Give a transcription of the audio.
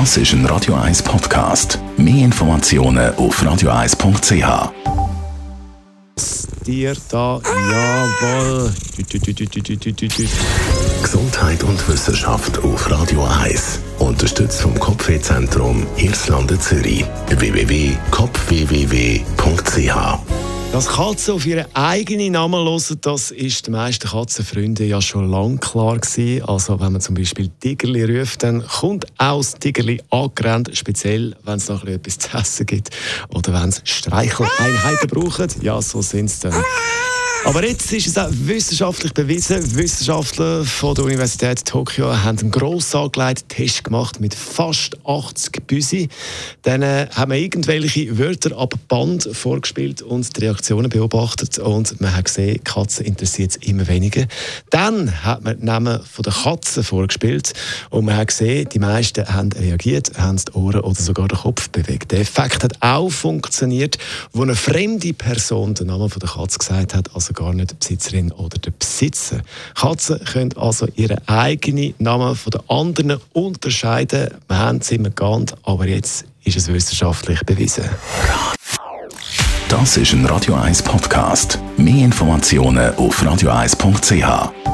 Das ist ein Radio 1 Podcast. Mehr Informationen auf radio1.ch. Tier da, jawohl. Gesundheit und Wissenschaft auf Radio 1. Unterstützt vom Kopfwehzentrum Irlande Zürich. www.kopfwww.ch dass Katzen auf ihren eigenen Namen hören, das ist den meisten Katzenfreunden ja schon lange klar gewesen. Also wenn man zum Beispiel Tigerli ruft, dann kommt auch das Tigerli angerannt, speziell wenn es noch etwas zu essen gibt oder wenn es Streicheleinheiten braucht. Ja, so sind es dann. Aber jetzt ist es auch wissenschaftlich bewiesen. Wissenschaftler von der Universität Tokio haben einen gross angelegten Test gemacht mit fast 80 Büsi. Dann äh, haben wir irgendwelche Wörter ab Band vorgespielt und die Reaktionen beobachtet. Und man hat gesehen, Katzen interessiert es immer weniger. Dann hat man die Namen der Katzen vorgespielt und man hat gesehen, die meisten haben reagiert, haben die Ohren oder sogar den Kopf bewegt. Der Effekt hat auch funktioniert, wo eine fremde Person den Namen der Katze gesagt hat, also gar nicht die Besitzerin oder der Besitzer. Katzen können also ihren eigenen Namen von den anderen unterscheiden. Wir haben es immer geahnt, aber jetzt ist es wissenschaftlich bewiesen. Das ist ein Radio 1 Podcast. Mehr Informationen auf radio1.ch.